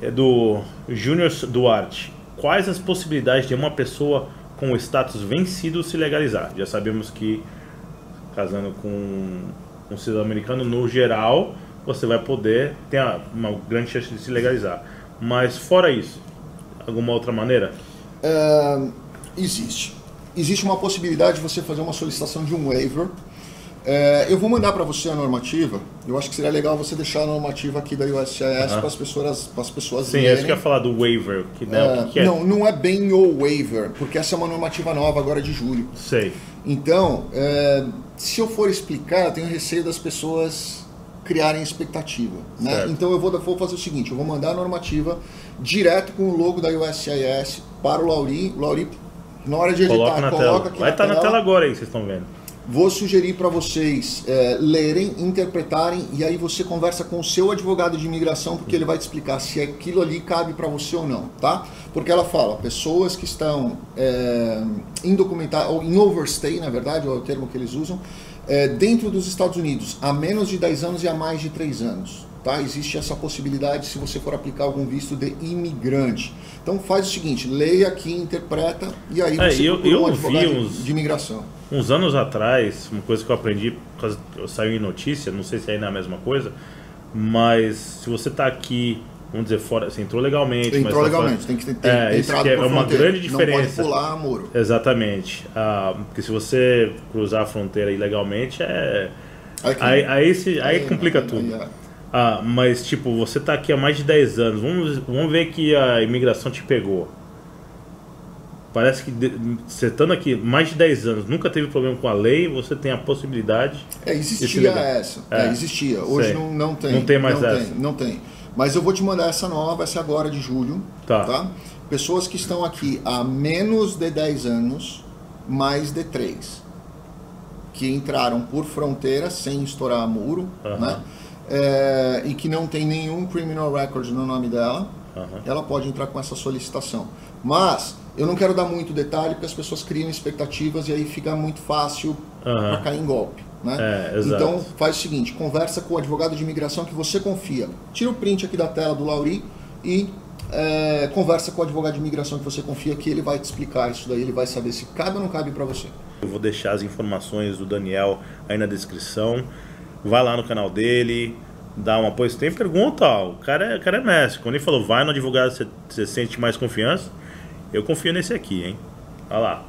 É do Júnior Duarte. Quais as possibilidades de uma pessoa com o status vencido se legalizar? Já sabemos que casando com um cidadão americano, no geral, você vai poder ter uma grande chance de se legalizar. Mas fora isso, alguma outra maneira? Existe. Existe uma possibilidade de você fazer uma solicitação de um waiver é, eu vou mandar para você a normativa. Eu acho que seria legal você deixar a normativa aqui da USCIS uhum. para as pessoas, para as pessoas Sim, lerem. acho que ia falar do waiver. Que, né, é, que, que é? Não, não é bem o waiver, porque essa é uma normativa nova agora de julho. Sei. Então, é, se eu for explicar, eu tenho receio das pessoas criarem expectativa. Né? Então eu vou, vou, fazer o seguinte, eu vou mandar a normativa direto com o logo da USCIS para o Lauri. O Lauri, na hora de editar, coloca, na coloca tela. aqui Vai estar tá na tela agora aí, vocês estão vendo. Vou sugerir para vocês é, lerem, interpretarem e aí você conversa com o seu advogado de imigração porque ele vai te explicar se aquilo ali cabe para você ou não, tá? Porque ela fala, pessoas que estão é, indocumentadas, ou em overstay, na verdade, é o termo que eles usam, é, dentro dos Estados Unidos, há menos de 10 anos e há mais de 3 anos. Tá? Existe essa possibilidade se você for aplicar algum visto de imigrante. Então faz o seguinte, leia aqui, interpreta e aí é, você eu, eu um advogado uns... de imigração uns anos atrás, uma coisa que eu aprendi, eu saiu em notícia, não sei se ainda é a mesma coisa, mas se você está aqui, vamos dizer, fora, você entrou legalmente. Entrou tá legalmente, fora, tem que ter é, isso que é uma grande diferença. Não pode pular muro. Exatamente. Ah, porque se você cruzar a fronteira ilegalmente, é. Aí, aí, aí, aí complica tudo. É. Ah, mas, tipo, você está aqui há mais de 10 anos, vamos, vamos ver que a imigração te pegou parece que você estando aqui mais de 10 anos, nunca teve problema com a lei, você tem a possibilidade. É, existia essa. É, é, existia. Hoje não, não tem. Não tem mais não essa. Tem, não tem. Mas eu vou te mandar essa nova, essa agora de julho. Tá. tá? Pessoas que estão aqui há menos de 10 anos, mais de 3. Que entraram por fronteira sem estourar muro, uhum. né? É, e que não tem nenhum criminal record no nome dela, uhum. ela pode entrar com essa solicitação. Mas eu não quero dar muito detalhe porque as pessoas criam expectativas e aí fica muito fácil uhum. para cair em golpe. Né? É, então faz o seguinte, conversa com o advogado de imigração que você confia. Tira o print aqui da tela do Lauri e é, conversa com o advogado de imigração que você confia que ele vai te explicar isso daí, ele vai saber se cabe ou não cabe para você. Eu vou deixar as informações do Daniel aí na descrição. Vai lá no canal dele, dá um apoio. Se tem pergunta, ó, o cara é, o cara é mestre. Quando ele falou vai no advogado, você, você sente mais confiança. Eu confio nesse aqui, hein? Olha lá.